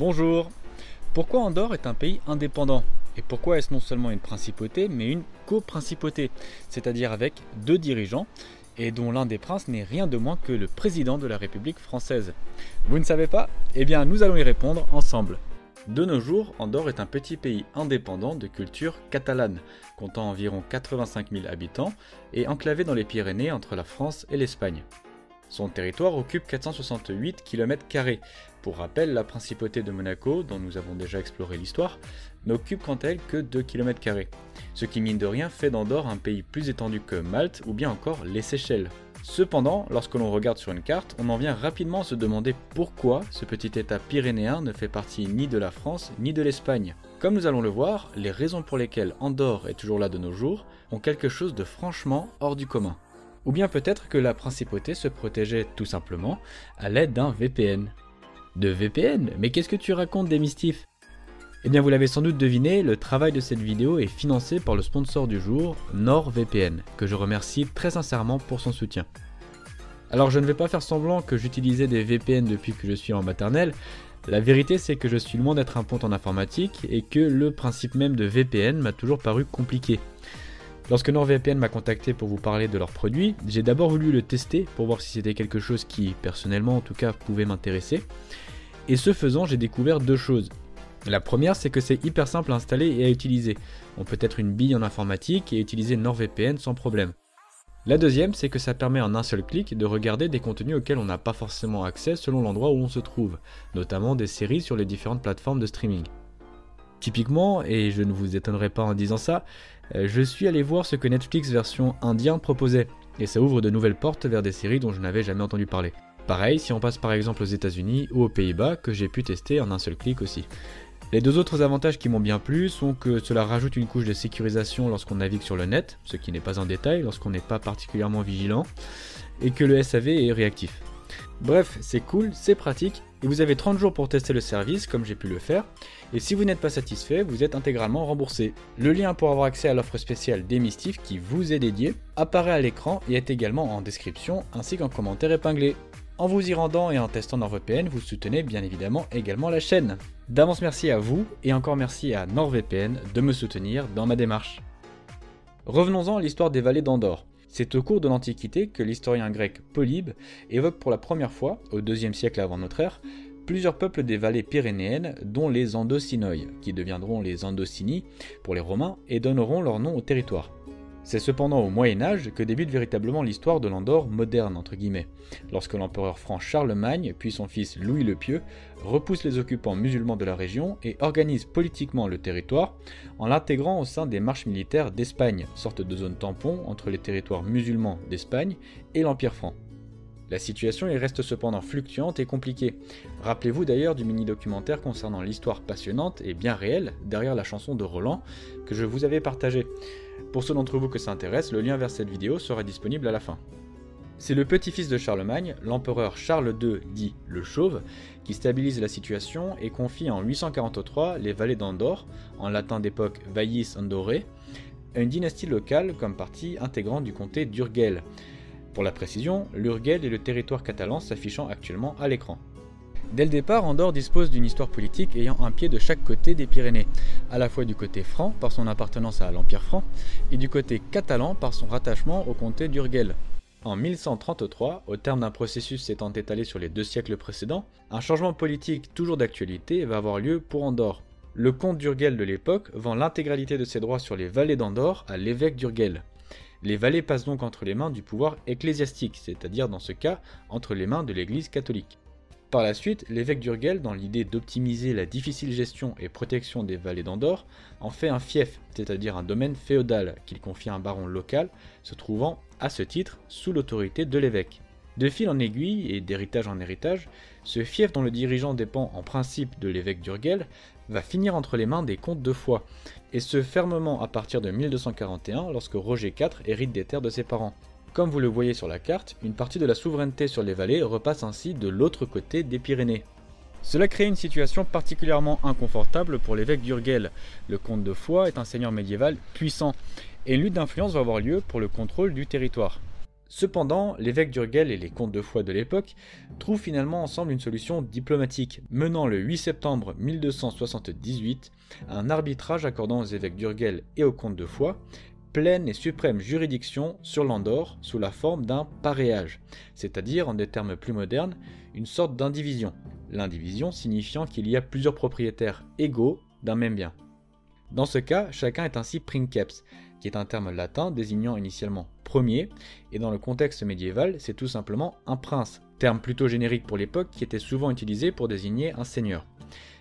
Bonjour. Pourquoi Andorre est un pays indépendant? Et pourquoi est-ce non seulement une principauté, mais une coprincipauté, c'est-à-dire avec deux dirigeants, et dont l'un des princes n'est rien de moins que le président de la République française. Vous ne savez pas? Eh bien, nous allons y répondre ensemble. De nos jours, Andorre est un petit pays indépendant de culture catalane, comptant environ 85 000 habitants et enclavé dans les Pyrénées entre la France et l'Espagne. Son territoire occupe 468 km. Pour rappel, la principauté de Monaco, dont nous avons déjà exploré l'histoire, n'occupe quant à elle que 2 km. Ce qui mine de rien fait d'Andorre un pays plus étendu que Malte ou bien encore les Seychelles. Cependant, lorsque l'on regarde sur une carte, on en vient rapidement à se demander pourquoi ce petit état pyrénéen ne fait partie ni de la France ni de l'Espagne. Comme nous allons le voir, les raisons pour lesquelles Andorre est toujours là de nos jours ont quelque chose de franchement hors du commun. Ou bien peut-être que la principauté se protégeait tout simplement à l'aide d'un VPN. De VPN Mais qu'est-ce que tu racontes des mistifs? Eh bien vous l'avez sans doute deviné, le travail de cette vidéo est financé par le sponsor du jour, NordVPN, que je remercie très sincèrement pour son soutien. Alors je ne vais pas faire semblant que j'utilisais des VPN depuis que je suis en maternelle, la vérité c'est que je suis loin d'être un pont en informatique et que le principe même de VPN m'a toujours paru compliqué. Lorsque NordVPN m'a contacté pour vous parler de leurs produits, j'ai d'abord voulu le tester pour voir si c'était quelque chose qui, personnellement en tout cas, pouvait m'intéresser. Et ce faisant, j'ai découvert deux choses. La première, c'est que c'est hyper simple à installer et à utiliser. On peut être une bille en informatique et utiliser NordVPN sans problème. La deuxième, c'est que ça permet en un seul clic de regarder des contenus auxquels on n'a pas forcément accès selon l'endroit où on se trouve, notamment des séries sur les différentes plateformes de streaming. Typiquement, et je ne vous étonnerai pas en disant ça, euh, je suis allé voir ce que Netflix version indien proposait, et ça ouvre de nouvelles portes vers des séries dont je n'avais jamais entendu parler. Pareil si on passe par exemple aux États-Unis ou aux Pays-Bas, que j'ai pu tester en un seul clic aussi. Les deux autres avantages qui m'ont bien plu sont que cela rajoute une couche de sécurisation lorsqu'on navigue sur le net, ce qui n'est pas un détail lorsqu'on n'est pas particulièrement vigilant, et que le SAV est réactif. Bref, c'est cool, c'est pratique, et vous avez 30 jours pour tester le service, comme j'ai pu le faire, et si vous n'êtes pas satisfait, vous êtes intégralement remboursé. Le lien pour avoir accès à l'offre spéciale d'Emistif qui vous est dédiée apparaît à l'écran et est également en description, ainsi qu'en commentaire épinglé. En vous y rendant et en testant NordVPN, vous soutenez bien évidemment également la chaîne. D'avance merci à vous, et encore merci à NordVPN de me soutenir dans ma démarche. Revenons-en à l'histoire des vallées d'Andorre. C'est au cours de l'Antiquité que l'historien grec Polybe évoque pour la première fois, au IIe siècle avant notre ère, plusieurs peuples des vallées pyrénéennes, dont les Andocinoi, qui deviendront les Andocini pour les Romains et donneront leur nom au territoire. C'est cependant au Moyen Âge que débute véritablement l'histoire de l'Andorre moderne, entre guillemets, lorsque l'empereur franc Charlemagne, puis son fils Louis le Pieux, repoussent les occupants musulmans de la région et organisent politiquement le territoire en l'intégrant au sein des marches militaires d'Espagne, sorte de zone tampon entre les territoires musulmans d'Espagne et l'Empire franc. La situation y reste cependant fluctuante et compliquée. Rappelez-vous d'ailleurs du mini-documentaire concernant l'histoire passionnante et bien réelle derrière la chanson de Roland que je vous avais partagé. Pour ceux d'entre vous que ça intéresse, le lien vers cette vidéo sera disponible à la fin. C'est le petit-fils de Charlemagne, l'empereur Charles II dit le Chauve, qui stabilise la situation et confie en 843 les vallées d'Andorre, en latin d'époque Vallis Andorre, à une dynastie locale comme partie intégrante du comté d'Urgel, pour la précision, l'Urgel est le territoire catalan s'affichant actuellement à l'écran. Dès le départ, Andorre dispose d'une histoire politique ayant un pied de chaque côté des Pyrénées, à la fois du côté franc par son appartenance à l'Empire franc et du côté catalan par son rattachement au comté d'Urgel. En 1133, au terme d'un processus s'étant étalé sur les deux siècles précédents, un changement politique toujours d'actualité va avoir lieu pour Andorre. Le comte d'Urgel de l'époque vend l'intégralité de ses droits sur les vallées d'Andorre à l'évêque d'Urgel. Les vallées passent donc entre les mains du pouvoir ecclésiastique, c'est-à-dire dans ce cas entre les mains de l'Église catholique. Par la suite, l'évêque d'Urgel, dans l'idée d'optimiser la difficile gestion et protection des vallées d'Andorre, en fait un fief, c'est-à-dire un domaine féodal qu'il confie à un baron local, se trouvant, à ce titre, sous l'autorité de l'évêque. De fil en aiguille et d'héritage en héritage, ce fief dont le dirigeant dépend en principe de l'évêque d'Urgel va finir entre les mains des comtes de Foix, et ce fermement à partir de 1241 lorsque Roger IV hérite des terres de ses parents. Comme vous le voyez sur la carte, une partie de la souveraineté sur les vallées repasse ainsi de l'autre côté des Pyrénées. Cela crée une situation particulièrement inconfortable pour l'évêque d'Urgel. Le comte de Foix est un seigneur médiéval puissant, et une lutte d'influence va avoir lieu pour le contrôle du territoire. Cependant, l'évêque d'Urgel et les comtes de foi de l'époque trouvent finalement ensemble une solution diplomatique, menant le 8 septembre 1278 à un arbitrage accordant aux évêques d'Urgel et aux comtes de foi pleine et suprême juridiction sur l'Andorre sous la forme d'un paréage, c'est-à-dire en des termes plus modernes, une sorte d'indivision. L'indivision signifiant qu'il y a plusieurs propriétaires égaux d'un même bien. Dans ce cas, chacun est ainsi princeps, qui est un terme latin désignant initialement et dans le contexte médiéval, c'est tout simplement un prince, terme plutôt générique pour l'époque qui était souvent utilisé pour désigner un seigneur.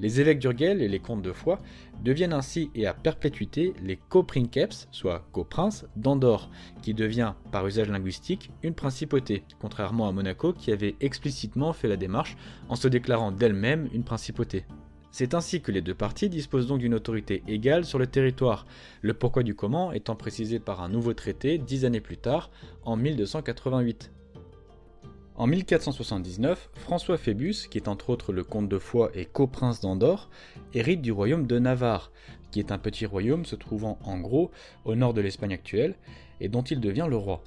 Les évêques d'Urgel et les comtes de foi deviennent ainsi et à perpétuité les coprinceps, soit coprinces, d'Andorre, qui devient, par usage linguistique, une principauté, contrairement à Monaco qui avait explicitement fait la démarche en se déclarant d'elle-même une principauté. C'est ainsi que les deux parties disposent donc d'une autorité égale sur le territoire, le pourquoi du comment étant précisé par un nouveau traité dix années plus tard, en 1288. En 1479, François Phébus, qui est entre autres le comte de Foix et coprince d'Andorre, hérite du royaume de Navarre, qui est un petit royaume se trouvant en gros au nord de l'Espagne actuelle, et dont il devient le roi.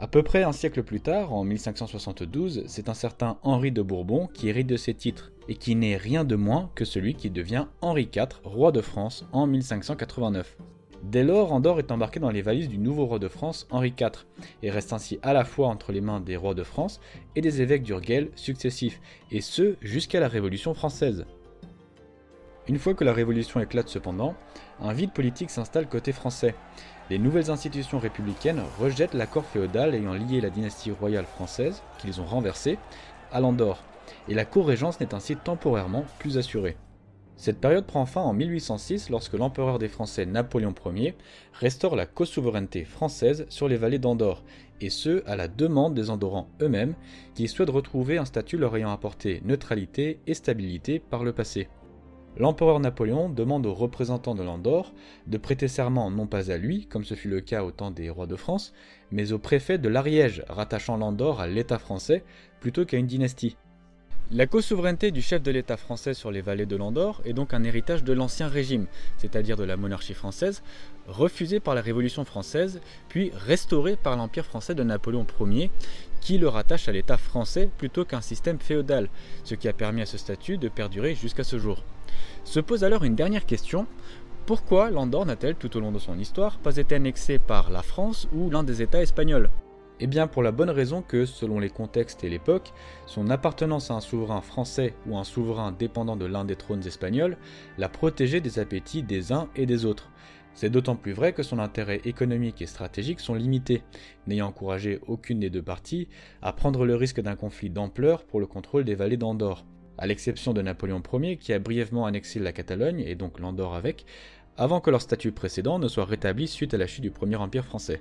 À peu près un siècle plus tard, en 1572, c'est un certain Henri de Bourbon qui hérite de ses titres, et qui n'est rien de moins que celui qui devient Henri IV, roi de France, en 1589. Dès lors, Andorre est embarqué dans les valises du nouveau roi de France, Henri IV, et reste ainsi à la fois entre les mains des rois de France et des évêques d'Urgel successifs, et ce jusqu'à la Révolution française. Une fois que la Révolution éclate cependant, un vide politique s'installe côté français, les nouvelles institutions républicaines rejettent l'accord féodal ayant lié la dynastie royale française, qu'ils ont renversé, à l'Andorre, et la co-régence n'est ainsi temporairement plus assurée. Cette période prend fin en 1806 lorsque l'empereur des Français Napoléon Ier restaure la co-souveraineté française sur les vallées d'Andorre, et ce à la demande des Andorrans eux-mêmes qui souhaitent retrouver un statut leur ayant apporté neutralité et stabilité par le passé. L'empereur Napoléon demande aux représentants de l'Andorre de prêter serment non pas à lui, comme ce fut le cas au temps des rois de France, mais au préfet de l'Ariège, rattachant l'Andorre à l'État français plutôt qu'à une dynastie. La co-souveraineté du chef de l'État français sur les vallées de l'Andorre est donc un héritage de l'Ancien Régime, c'est-à-dire de la monarchie française, refusé par la Révolution française, puis restauré par l'Empire français de Napoléon Ier, qui le rattache à l'État français plutôt qu'un système féodal, ce qui a permis à ce statut de perdurer jusqu'à ce jour. Se pose alors une dernière question. Pourquoi l'Andorre n'a-t-elle tout au long de son histoire pas été annexée par la France ou l'un des États espagnols? Eh bien pour la bonne raison que, selon les contextes et l'époque, son appartenance à un souverain français ou un souverain dépendant de l'un des trônes espagnols l'a protégé des appétits des uns et des autres. C'est d'autant plus vrai que son intérêt économique et stratégique sont limités, n'ayant encouragé aucune des deux parties à prendre le risque d'un conflit d'ampleur pour le contrôle des vallées d'Andorre à l'exception de Napoléon Ier qui a brièvement annexé la Catalogne et donc l'Andorre avec, avant que leur statut précédent ne soit rétabli suite à la chute du Premier Empire français.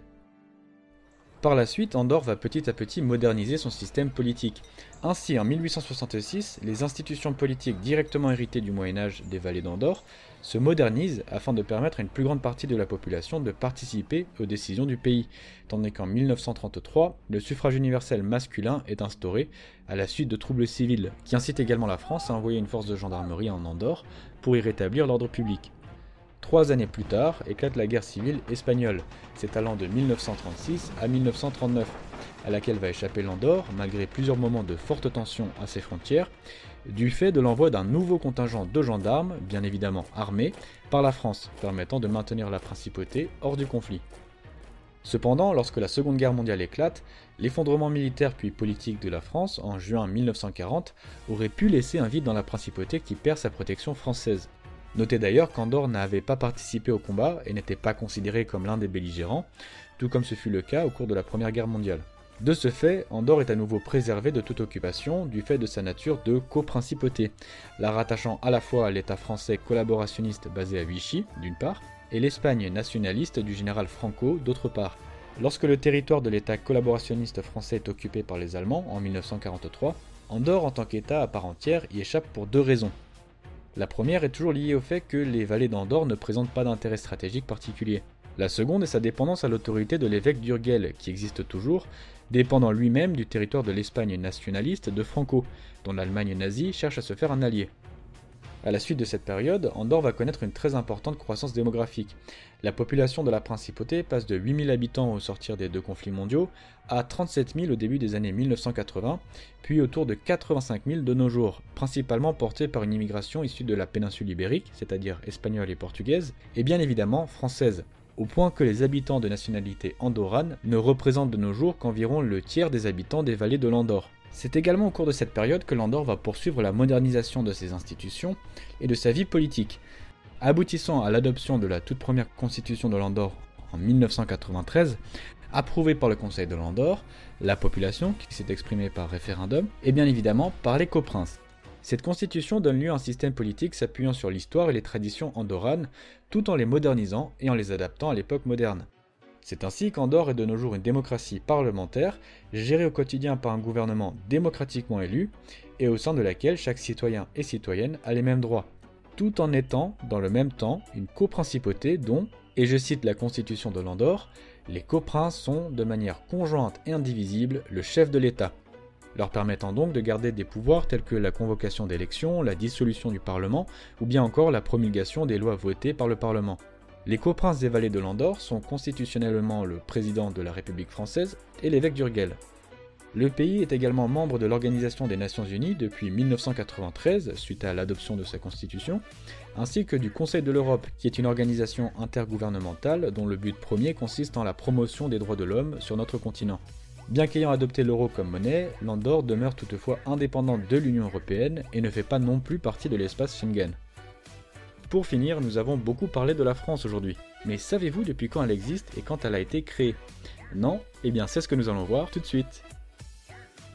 Par la suite, Andorre va petit à petit moderniser son système politique. Ainsi, en 1866, les institutions politiques directement héritées du Moyen Âge des vallées d'Andorre se modernisent afin de permettre à une plus grande partie de la population de participer aux décisions du pays, tandis qu'en 1933, le suffrage universel masculin est instauré à la suite de troubles civils, qui incitent également la France à envoyer une force de gendarmerie en Andorre pour y rétablir l'ordre public. Trois années plus tard, éclate la guerre civile espagnole, s'étalant de 1936 à 1939, à laquelle va échapper l'Andorre, malgré plusieurs moments de forte tension à ses frontières, du fait de l'envoi d'un nouveau contingent de gendarmes, bien évidemment armés, par la France, permettant de maintenir la principauté hors du conflit. Cependant, lorsque la Seconde Guerre mondiale éclate, l'effondrement militaire puis politique de la France, en juin 1940, aurait pu laisser un vide dans la principauté qui perd sa protection française. Notez d'ailleurs qu'Andorre n'avait pas participé au combat et n'était pas considéré comme l'un des belligérants, tout comme ce fut le cas au cours de la Première Guerre mondiale. De ce fait, Andorre est à nouveau préservé de toute occupation du fait de sa nature de coprincipauté, la rattachant à la fois à l'État français collaborationniste basé à Vichy, d'une part, et l'Espagne nationaliste du général Franco, d'autre part. Lorsque le territoire de l'État collaborationniste français est occupé par les Allemands en 1943, Andorre en tant qu'État à part entière y échappe pour deux raisons. La première est toujours liée au fait que les vallées d'Andorre ne présentent pas d'intérêt stratégique particulier. La seconde est sa dépendance à l'autorité de l'évêque d'Urgel, qui existe toujours, dépendant lui-même du territoire de l'Espagne nationaliste de Franco, dont l'Allemagne nazie cherche à se faire un allié. À la suite de cette période, Andorre va connaître une très importante croissance démographique. La population de la principauté passe de 8000 habitants au sortir des deux conflits mondiaux à 37 000 au début des années 1980, puis autour de 85 000 de nos jours, principalement portés par une immigration issue de la péninsule ibérique, c'est-à-dire espagnole et portugaise, et bien évidemment française, au point que les habitants de nationalité andorrane ne représentent de nos jours qu'environ le tiers des habitants des vallées de l'Andorre. C'est également au cours de cette période que l'Andorre va poursuivre la modernisation de ses institutions et de sa vie politique, aboutissant à l'adoption de la toute première constitution de l'Andorre en 1993, approuvée par le Conseil de l'Andorre, la population, qui s'est exprimée par référendum, et bien évidemment par les coprinces. Cette constitution donne lieu à un système politique s'appuyant sur l'histoire et les traditions andorranes, tout en les modernisant et en les adaptant à l'époque moderne. C'est ainsi qu'Andorre est de nos jours une démocratie parlementaire, gérée au quotidien par un gouvernement démocratiquement élu, et au sein de laquelle chaque citoyen et citoyenne a les mêmes droits, tout en étant, dans le même temps, une coprincipauté dont, et je cite la constitution de l'Andorre, les coprinces sont, de manière conjointe et indivisible, le chef de l'État leur permettant donc de garder des pouvoirs tels que la convocation d'élections, la dissolution du Parlement ou bien encore la promulgation des lois votées par le Parlement. Les coprinces des vallées de l'Andorre sont constitutionnellement le président de la République française et l'évêque d'Urgel. Le pays est également membre de l'Organisation des Nations Unies depuis 1993 suite à l'adoption de sa constitution, ainsi que du Conseil de l'Europe qui est une organisation intergouvernementale dont le but premier consiste en la promotion des droits de l'homme sur notre continent. Bien qu'ayant adopté l'euro comme monnaie, l'Andorre demeure toutefois indépendante de l'Union européenne et ne fait pas non plus partie de l'espace Schengen. Pour finir, nous avons beaucoup parlé de la France aujourd'hui. Mais savez-vous depuis quand elle existe et quand elle a été créée? Non? Eh bien c'est ce que nous allons voir tout de suite.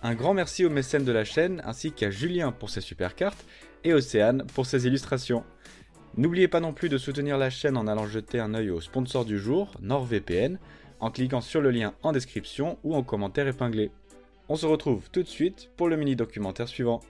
Un grand merci aux mécènes de la chaîne ainsi qu'à Julien pour ses super cartes et Océane pour ses illustrations. N'oubliez pas non plus de soutenir la chaîne en allant jeter un œil au sponsor du jour, NordVPN, en cliquant sur le lien en description ou en commentaire épinglé. On se retrouve tout de suite pour le mini documentaire suivant.